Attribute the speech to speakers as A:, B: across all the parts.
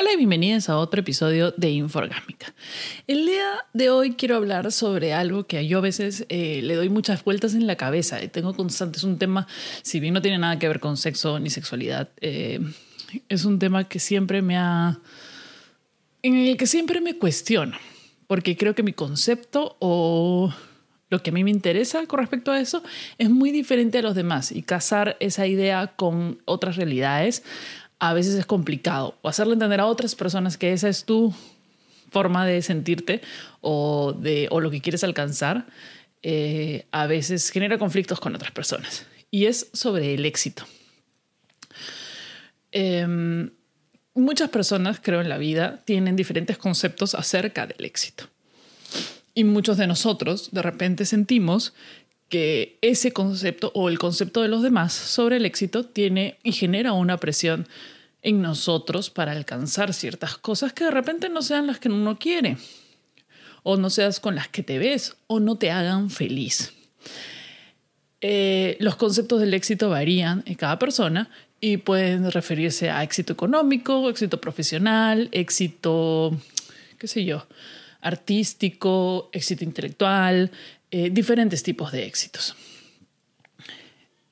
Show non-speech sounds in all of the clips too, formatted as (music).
A: Hola y bienvenidos a otro episodio de Inforgámica. El día de hoy quiero hablar sobre algo que yo a veces eh, le doy muchas vueltas en la cabeza y tengo constante. Es un tema, si bien no tiene nada que ver con sexo ni sexualidad, eh, es un tema que siempre me ha. en el que siempre me cuestiono, porque creo que mi concepto o lo que a mí me interesa con respecto a eso es muy diferente a los demás y casar esa idea con otras realidades a veces es complicado o hacerle entender a otras personas que esa es tu forma de sentirte o, de, o lo que quieres alcanzar, eh, a veces genera conflictos con otras personas. Y es sobre el éxito. Em, muchas personas, creo, en la vida tienen diferentes conceptos acerca del éxito. Y muchos de nosotros de repente sentimos que ese concepto o el concepto de los demás sobre el éxito tiene y genera una presión en nosotros para alcanzar ciertas cosas que de repente no sean las que uno quiere, o no seas con las que te ves, o no te hagan feliz. Eh, los conceptos del éxito varían en cada persona y pueden referirse a éxito económico, éxito profesional, éxito, qué sé yo, artístico, éxito intelectual, eh, diferentes tipos de éxitos.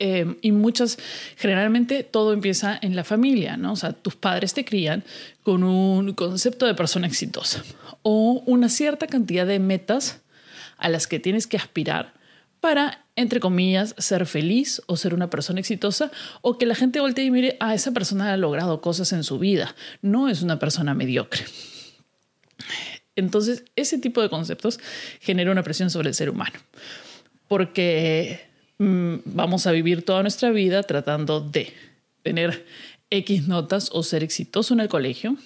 A: Eh, y muchas, generalmente todo empieza en la familia, ¿no? O sea, tus padres te crían con un concepto de persona exitosa o una cierta cantidad de metas a las que tienes que aspirar para, entre comillas, ser feliz o ser una persona exitosa o que la gente voltee y mire, a ah, esa persona ha logrado cosas en su vida, no es una persona mediocre. Entonces, ese tipo de conceptos genera una presión sobre el ser humano, porque mm, vamos a vivir toda nuestra vida tratando de tener X notas o ser exitoso en el colegio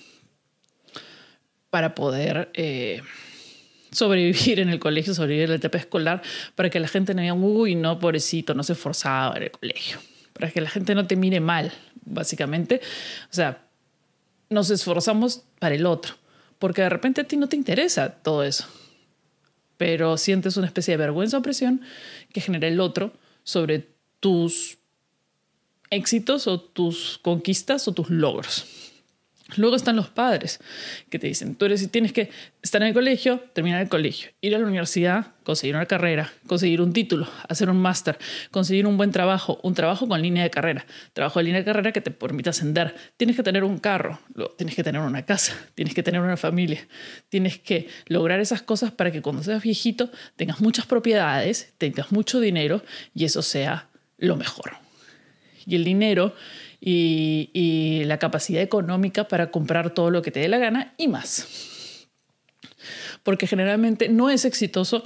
A: para poder eh, sobrevivir en el colegio, sobrevivir en la etapa escolar, para que la gente no diga, uy, no, pobrecito, no se esforzaba en el colegio, para que la gente no te mire mal, básicamente. O sea, nos esforzamos para el otro porque de repente a ti no te interesa todo eso, pero sientes una especie de vergüenza o presión que genera el otro sobre tus éxitos o tus conquistas o tus logros. Luego están los padres que te dicen, tú eres, tienes que estar en el colegio, terminar el colegio, ir a la universidad, conseguir una carrera, conseguir un título, hacer un máster, conseguir un buen trabajo, un trabajo con línea de carrera, trabajo de línea de carrera que te permita ascender. Tienes que tener un carro, tienes que tener una casa, tienes que tener una familia, tienes que lograr esas cosas para que cuando seas viejito tengas muchas propiedades, tengas mucho dinero y eso sea lo mejor. Y el dinero y, la capacidad económica para comprar todo lo que te dé la gana y más. Porque generalmente no es exitoso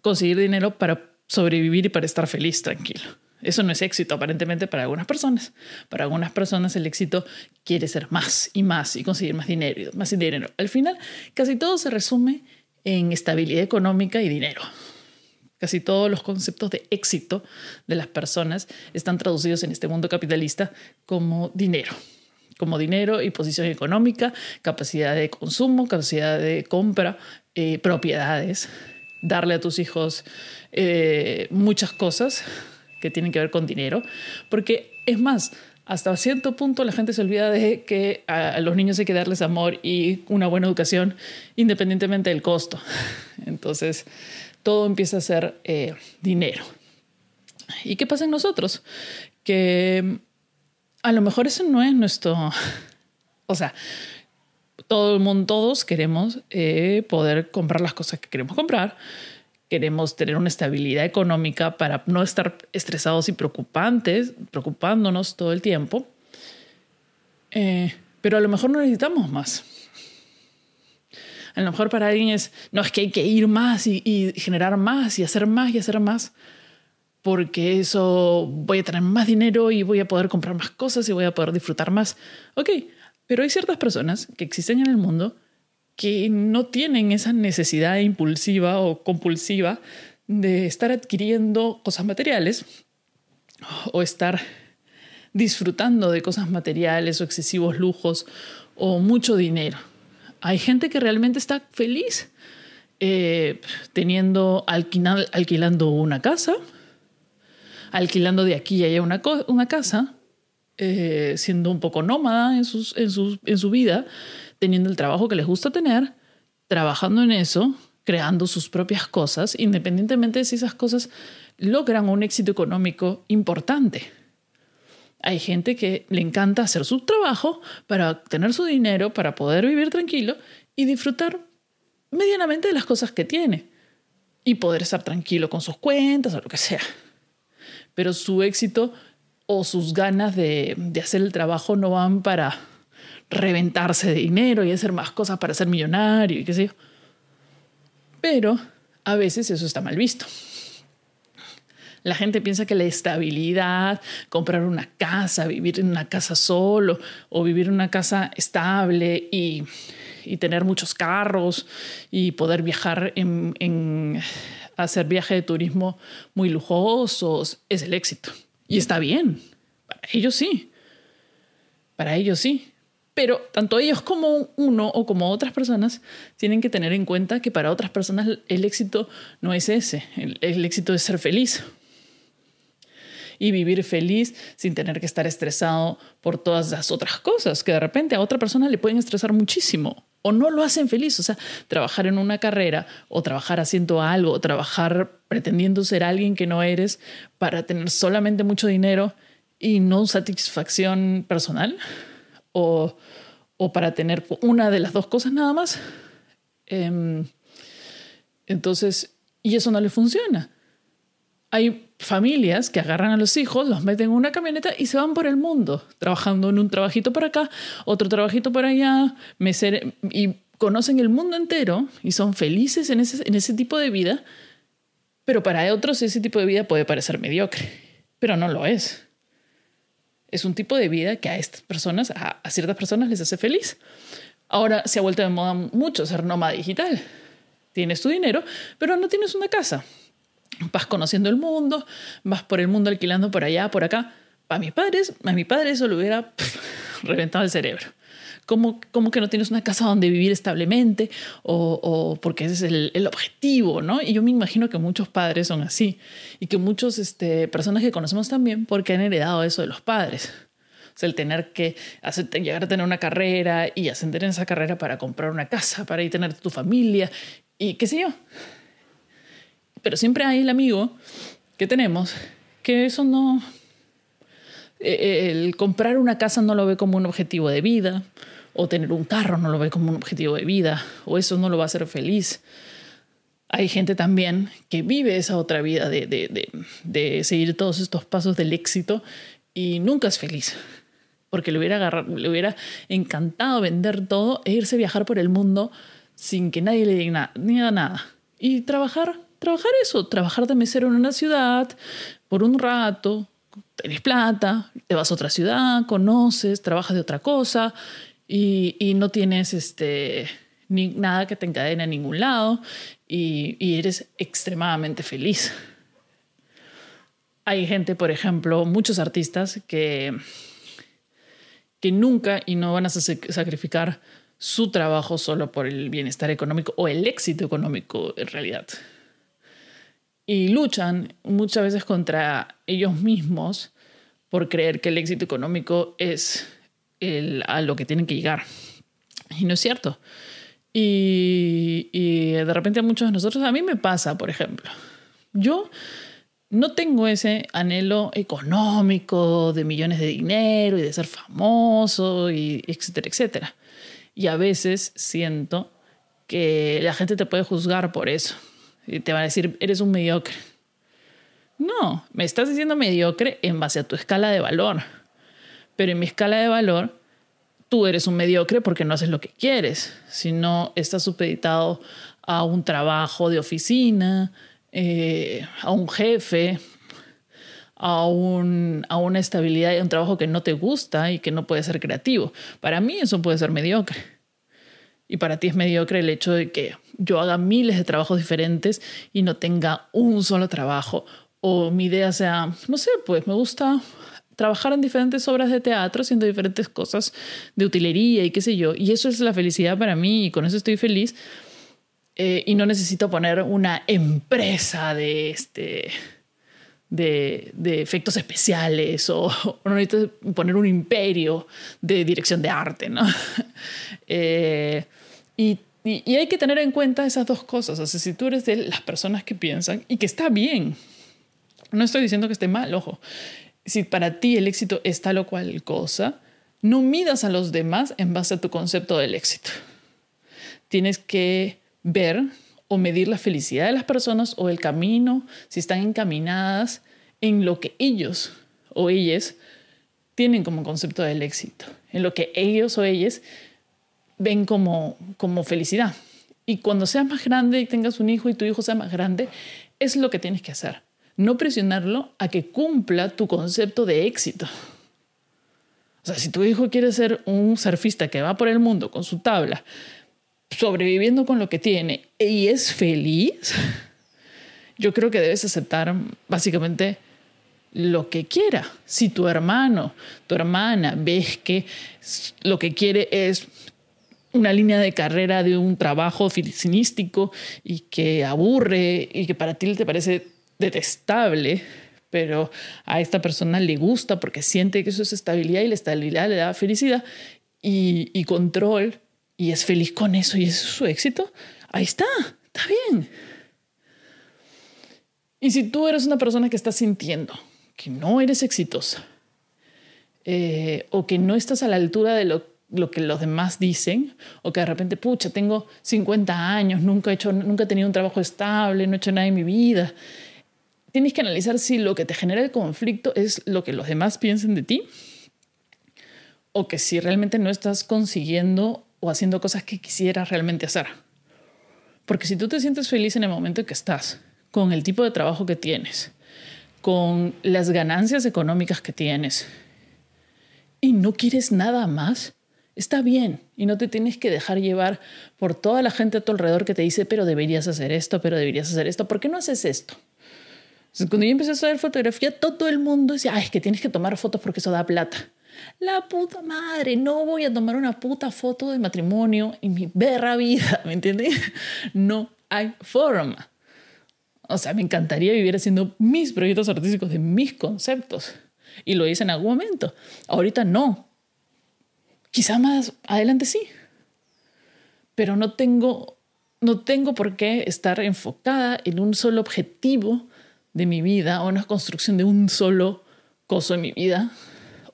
A: conseguir dinero para sobrevivir y para estar feliz, tranquilo. Eso no es éxito aparentemente para algunas personas. Para algunas personas el éxito quiere ser más y más y conseguir más dinero, más dinero. Al final, casi todo se resume en estabilidad económica y dinero. Casi todos los conceptos de éxito de las personas están traducidos en este mundo capitalista como dinero, como dinero y posición económica, capacidad de consumo, capacidad de compra, eh, propiedades, darle a tus hijos eh, muchas cosas que tienen que ver con dinero, porque es más, hasta cierto punto la gente se olvida de que a los niños hay que darles amor y una buena educación independientemente del costo. (laughs) Entonces, todo empieza a ser eh, dinero. ¿Y qué pasa en nosotros? Que a lo mejor eso no es nuestro... (laughs) O sea, todo el mundo, todos queremos eh, poder comprar las cosas que queremos comprar. Queremos tener una estabilidad económica para no estar estresados y preocupantes, preocupándonos todo el tiempo. Eh, pero a lo mejor no necesitamos más. A lo mejor para alguien es, no, es que hay que ir más y, generar más y hacer más y hacer más, porque eso voy a tener más dinero y voy a poder comprar más cosas y voy a poder disfrutar más. Ok, pero hay ciertas personas que existen en el mundo que no tienen esa necesidad impulsiva o compulsiva de estar adquiriendo cosas materiales o estar disfrutando de cosas materiales o excesivos lujos o mucho dinero. Hay gente que realmente está feliz eh, teniendo, alquilando una casa, alquilando de aquí y allá una, una casa, eh, siendo un poco nómada en, sus, en, en su vida, teniendo el trabajo que les gusta tener, trabajando en eso, creando sus propias cosas, independientemente de si esas cosas logran un éxito económico importante. Hay gente que le encanta hacer su trabajo para tener su dinero, para poder vivir tranquilo y disfrutar medianamente de las cosas que tiene y poder estar tranquilo con sus cuentas o lo que sea. Pero su éxito o sus ganas de, hacer el trabajo no van para reventarse de dinero y hacer más cosas para ser millonario y qué sé yo. Pero a veces eso está mal visto. La gente piensa que la estabilidad, comprar una casa, vivir en una casa solo o vivir en una casa estable y, tener muchos carros y poder viajar en, hacer viajes de turismo muy lujosos es el éxito. Y está bien. Para ellos sí. Para ellos sí. Pero tanto ellos como uno o como otras personas tienen que tener en cuenta que para otras personas el éxito no es ese. el éxito es ser feliz y vivir feliz sin tener que estar estresado por todas las otras cosas que de repente a otra persona le pueden estresar muchísimo o no lo hacen feliz. O sea, trabajar en una carrera o trabajar haciendo algo o trabajar pretendiendo ser alguien que no eres para tener solamente mucho dinero y no satisfacción personal o, o para tener una de las dos cosas nada más. Em, entonces, y eso no le funciona. Hay familias que agarran a los hijos, los meten en una camioneta y se van por el mundo, trabajando en un trabajito por acá, otro trabajito por allá, y conocen el mundo entero y son felices en ese, en ese tipo de vida, pero para otros ese tipo de vida puede parecer mediocre, pero no lo es. Es un tipo de vida que a estas personas, a, a ciertas personas les hace feliz. Ahora se ha vuelto de moda mucho ser nómada digital. Tienes tu dinero, pero no tienes una casa vas conociendo el mundo, vas por el mundo alquilando por allá, por acá. Para mis padres, a mi padre eso le hubiera (laughs) reventado el cerebro. ¿Cómo, ¿Cómo, que no tienes una casa donde vivir establemente? O, porque ese es el, el, objetivo, ¿no? Y yo me imagino que muchos padres son así. Y que muchas este, personas que conocemos también porque han heredado eso de los padres. O sea, el tener que hacer, llegar a tener una carrera y ascender en esa carrera para comprar una casa, para ir a tener tu familia y qué sé yo. Pero siempre hay el amigo que tenemos que eso no... E, e, el comprar una casa no lo ve como un objetivo de vida, o tener un carro no lo ve como un objetivo de vida, o eso no lo va a hacer feliz. Hay gente también que vive esa otra vida de, de, de, de seguir todos estos pasos del éxito y nunca es feliz porque le hubiera, le hubiera encantado vender todo e irse a viajar por el mundo sin que nadie le diga nada. Y trabajar trabajar eso, trabajar de mesero en una ciudad por un rato, tenés plata, te vas a otra ciudad, conoces, trabajas de otra cosa y, no tienes este, ni, nada que te encadene a ningún lado y, y eres extremadamente feliz. Hay gente, por ejemplo, muchos artistas que, que nunca y no van a sacrificar su trabajo solo por el bienestar económico o el éxito económico en realidad y luchan muchas veces contra ellos mismos por creer que el éxito económico es el, a lo que tienen que llegar. Y no es cierto. Y, y, de repente a muchos de nosotros, a mí me pasa, por ejemplo, yo no tengo ese anhelo económico de millones de dinero y de ser famoso, y etcétera, etcétera. Y a veces siento que la gente te puede juzgar por eso y te van a decir, eres un mediocre. No, me estás diciendo mediocre en base a tu escala de valor. Pero en mi escala de valor, tú eres un mediocre porque no haces lo que quieres, sino estás supeditado a un trabajo de oficina, eh, a un jefe, a, un, a una estabilidad y a un trabajo que no te gusta y que no puede ser creativo. Para mí eso puede ser mediocre. Y para ti es mediocre el hecho de que yo haga miles de trabajos diferentes y no tenga un solo trabajo. O mi idea sea, no sé, pues me gusta trabajar en diferentes obras de teatro, haciendo diferentes cosas de utilería y qué sé yo. Y eso es la felicidad para mí y con eso estoy feliz. Eh, y no necesito poner una empresa de, este, de, de efectos especiales o, o, no necesito poner un imperio de dirección de arte, ¿no? Eh, y, hay que tener en cuenta esas dos cosas. O sea, si tú eres de las personas que piensan, y que está bien, no estoy diciendo que esté mal, ojo, si para ti el éxito es tal o cual cosa, no midas a los demás en base a tu concepto del éxito. Tienes que ver o medir la felicidad de las personas o el camino, si están encaminadas en lo que ellos o ellas tienen como concepto del éxito, en lo que ellos o ellas ven como, como felicidad. Y cuando seas más grande y tengas un hijo y tu hijo sea más grande, es lo que tienes que hacer. No presionarlo a que cumpla tu concepto de éxito. O sea, si tu hijo quiere ser un surfista que va por el mundo con su tabla, sobreviviendo con lo que tiene y es feliz, (laughs) yo creo que debes aceptar básicamente lo que quiera. Si tu hermano, tu hermana ves que lo que quiere es una línea de carrera de un trabajo oficinístico y que aburre y que para ti te parece detestable, pero a esta persona le gusta porque siente que eso es estabilidad y la estabilidad le da felicidad y, y control y es feliz con eso y es su éxito, ahí está, está bien. Y si tú eres una persona que está sintiendo que no eres exitosa eh, o que no estás a la altura de lo, lo, que los demás dicen o que de repente, pucha, tengo 50 años, nunca he, hecho, nunca he tenido un trabajo estable, no he hecho nada en mi vida, tienes que analizar si lo que te genera el conflicto es lo que los demás piensen de ti o que si realmente no estás consiguiendo o haciendo cosas que quisieras realmente hacer. Porque si tú te sientes feliz en el momento en que estás, con el tipo de trabajo que tienes, con las ganancias económicas que tienes y no quieres nada más, está bien y no te tienes que dejar llevar por toda la gente a tu alrededor que te dice, pero deberías hacer esto, pero deberías hacer esto, ¿por qué no haces esto? cuando yo empecé a estudiar fotografía, todo el mundo decía, ay, es que tienes que tomar fotos porque eso da plata. La puta madre, no voy a tomar una puta foto de matrimonio en mi berra vida, (laughs) ¿me entiendes? No hay forma. O sea, me encantaría vivir haciendo mis proyectos artísticos de mis conceptos. Y lo hice en algún momento. Ahorita no. Quizá más adelante sí. Pero no tengo, no tengo por qué estar enfocada en un solo objetivo de mi vida o una construcción de un solo coso en mi vida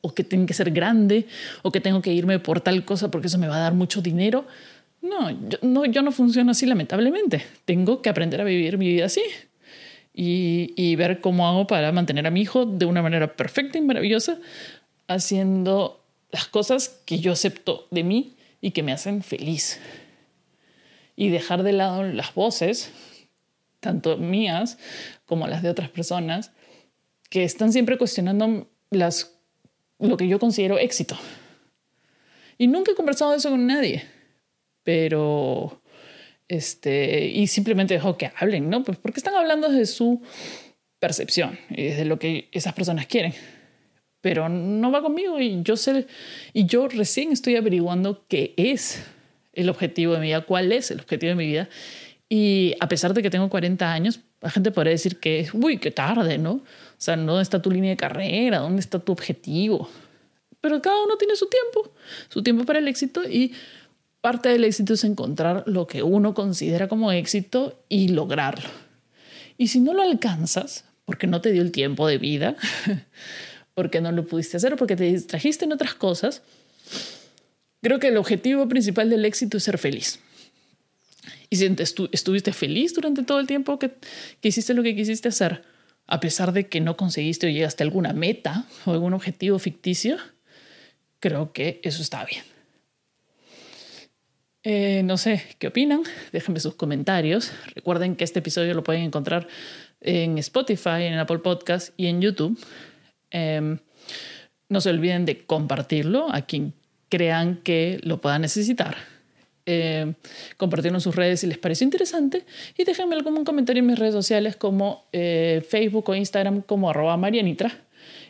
A: o que tiene que ser grande o que tengo que irme por tal cosa porque eso me va a dar mucho dinero no, yo no, yo no funciono así lamentablemente. Tengo que aprender a vivir mi vida así y ver cómo hago para mantener a mi hijo de una manera perfecta y maravillosa, haciendo las cosas que yo acepto de mí y que me hacen feliz. Y dejar de lado las voces, tanto mías como las de otras personas, que están siempre cuestionando las, lo que yo considero éxito. Y nunca he conversado eso con nadie pero este, y simplemente dejo que hablen, ¿no? Pues porque están hablando de su percepción y de lo que esas personas quieren. Pero no va conmigo y yo sé, y yo recién estoy averiguando qué es el objetivo de mi vida, cuál es el objetivo de mi vida. Y a pesar de que tengo 40 años, la gente podría decir que, uy, qué tarde, ¿no? O sea, ¿dónde está tu línea de carrera? ¿Dónde está tu objetivo? Pero cada uno tiene su tiempo, su tiempo para el éxito y parte del éxito es encontrar lo que uno considera como éxito y lograrlo. Y si no lo alcanzas, porque no te dio el tiempo de vida, (laughs) porque no lo pudiste hacer o porque te distrajiste en otras cosas, creo que el objetivo principal del éxito es ser feliz. Y si estuviste feliz durante todo el tiempo que, que hiciste lo que quisiste hacer, a pesar de que no conseguiste o llegaste a alguna meta o algún objetivo ficticio, creo que eso está bien. Eh, no sé qué opinan, déjenme sus comentarios. Recuerden que este episodio lo pueden encontrar en Spotify, en Apple Podcast y en YouTube. Em, no se olviden de compartirlo a quien crean que lo pueda necesitar. Eh, compartirlo en sus redes si les parece interesante y déjenme algún comentario en mis redes sociales como eh, Facebook o Instagram como arroba marianitra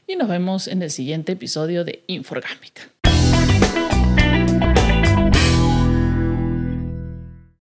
A: y nos vemos en el siguiente episodio de Inforgámica.